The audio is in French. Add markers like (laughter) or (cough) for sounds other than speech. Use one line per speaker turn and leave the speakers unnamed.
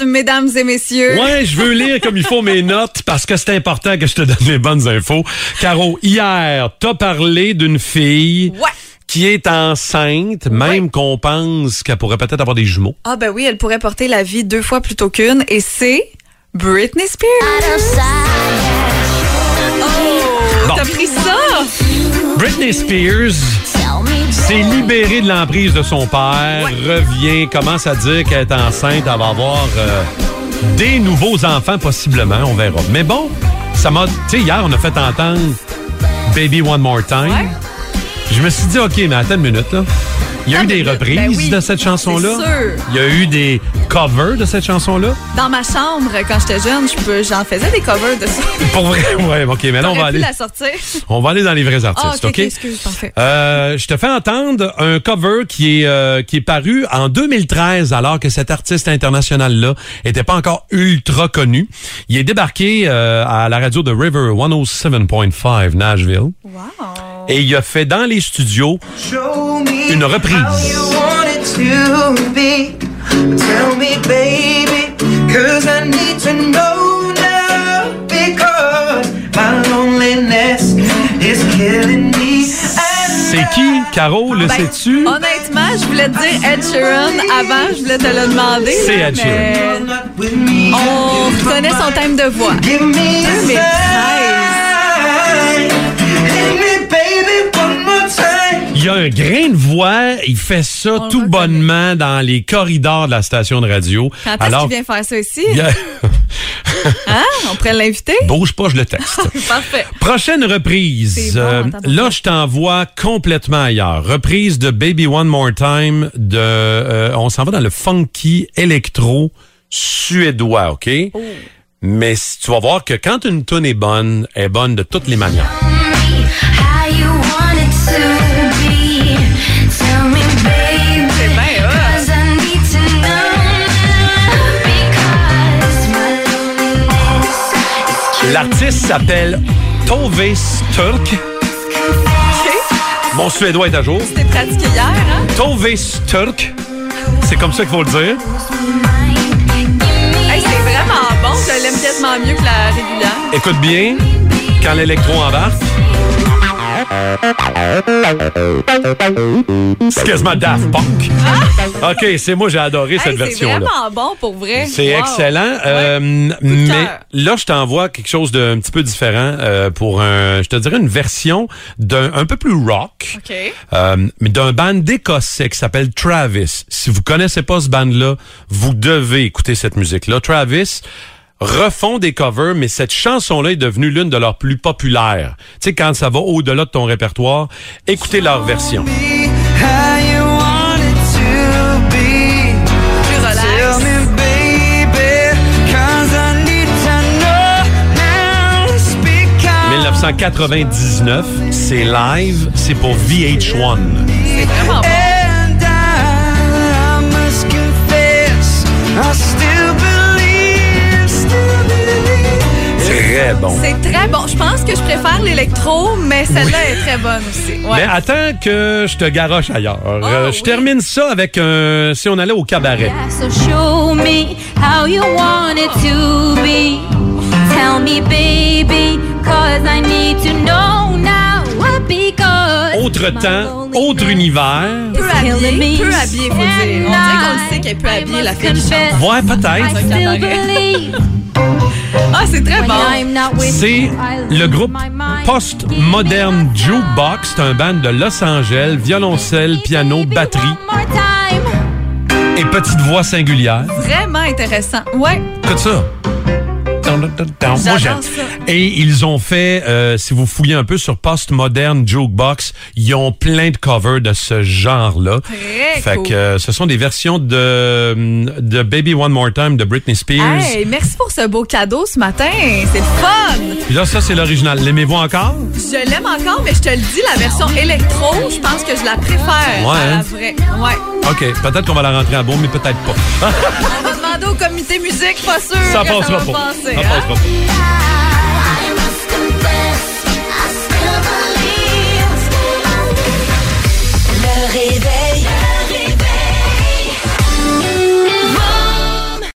mesdames et messieurs.
Ouais, je veux lire comme il faut mes notes parce que c'est important que je te donne les bonnes infos. Caro, hier, t'as parlé d'une fille.
Ouais.
Qui est enceinte, même qu'on pense qu'elle pourrait peut-être avoir des jumeaux.
Ah ben oui, elle pourrait porter la vie deux fois plutôt qu'une et c'est Britney Spears. Oh, t'as pris ça?
Britney Spears s'est libérée de l'emprise de son père, revient, commence à dire qu'elle est enceinte, elle va avoir euh, des nouveaux enfants possiblement, on verra. Mais bon, ça m'a... Tu sais, hier, on a fait entendre Baby One More Time.
Ouais.
Je me suis dit, OK, mais attends une minute, là. Il y a eu des reprises
Ben oui,
de cette chanson-là. Il y a eu des covers de cette chanson-là.
Dans ma chambre, quand j'étais jeune, j'en faisais des covers de ça. (laughs)
Pour vrai, ouais, OK, mais là, on va aller,
la sortir.
on va aller dans les vrais
Ah,
artistes,
ok,
OK?
ok, excuse, parfait.
Euh, je te fais entendre un cover qui est euh, qui est paru en 2013 alors que cet artiste international là était pas encore ultra connu. Il est débarqué euh, à la radio de River 107.5 Nashville. Et il a fait dans les studios une reprise. C'est qui, Caro, le
Ben,
sais-tu?
Honnêtement, je voulais te dire Ed Sheeran avant, je voulais te le demander.
C'est Ed Sheeran.
On reconnaît son thème de voix.
Give me a
2013.
A un grain de voix, il fait ça
On
tout bonnement dans les corridors de la station de radio.
Quand
alors,
qu'il vient faire ça ici?
il y a- (laughs)
Hein? On pourrait l'inviter?
bouge pas, je le texte. (laughs)
Parfait.
Prochaine reprise.
Bon,
Euh, là, je t'envoie complètement ailleurs. Reprise de Baby One More Time. De, euh, on s'en va dans le funky électro suédois, OK?
Oh.
Mais tu vas voir que quand une tune est bonne, elle est bonne de toutes les manières. L'artiste s'appelle Tove Sturk. Mon suédois est à jour.
C'était pratiqué hier, hein?
Tove Sturk. C'est comme ça qu'il faut le dire.
Hey, c'est vraiment bon. Je l'aime quasiment mieux que la régulière.
Écoute bien, quand l'électro embarque. C'est quasiment Daft Punk. OK, c'est moi, j'ai adoré cette
Hey, c'est vraiment bon pour vrai.
C'est
Wow.
excellent. Euh, mais là, je t'envoie quelque chose d'un petit peu différent euh, pour un, je te dirais une version d'un un peu plus rock.
OK.
Euh, mais d'un band d'écossais qui s'appelle Travis. Si vous connaissez pas ce band-là, vous devez écouter cette musique-là. Travis refont des covers, mais cette chanson-là est devenue l'une de leurs plus populaires. Tu sais, quand ça va au-delà de ton répertoire, écoutez leur version.
How you want it to be.
Plus
Tell
relax.
me, baby, cause I need to know now. Speak out.
1999, c'est live, c'est pour VH1.
C'est vraiment bon.
Très bon.
C'est très bon. Je pense que je préfère l'électro, mais celle-là est très bonne aussi. Ouais.
Mais attends que je te garoche ailleurs. Euh, je
oui.
termine ça avec un... Si on allait au cabaret.
So show me how you want it to be. Tell me, baby, cause I need to know now. Because
Autre temps, autre univers.
peu habillée, peu habillée, faut dire. On dirait qu'on le sait qu'elle est peu
I
habillée, la
must
fille qui chante.
confess,
Ouais, peut-être. (laughs)
C'est
le groupe
one
Jukebox. C'est un band de Los Angeles, violoncelle, piano, batterie et petite voix singulière.
Vraiment intéressant. Ouais.
Écoute ça. Moi, j'aime. Et ils ont fait, euh, si vous fouillez un peu sur Postmodern Jukebox, ils ont plein de covers de ce genre-là. Fait
cool.
que euh, ce sont des versions de, de Baby One More Time de Britney Spears.
Hey, merci pour ce beau cadeau ce matin. C'est fun.
Puis là, ça, c'est l'original. L'aimez-vous encore?
Je l'aime encore, mais je te le dis, la version électro, je pense que je la préfère
Ouais,
à la
hein?
vraie. Ouais.
OK. Peut-être qu'on va la rentrer à beau, mais peut-être pas. (laughs)
Demander au comité musique, pas sûr
ça
que
passera
ça va
pas.
passer.
Ça
hein?
passera pas.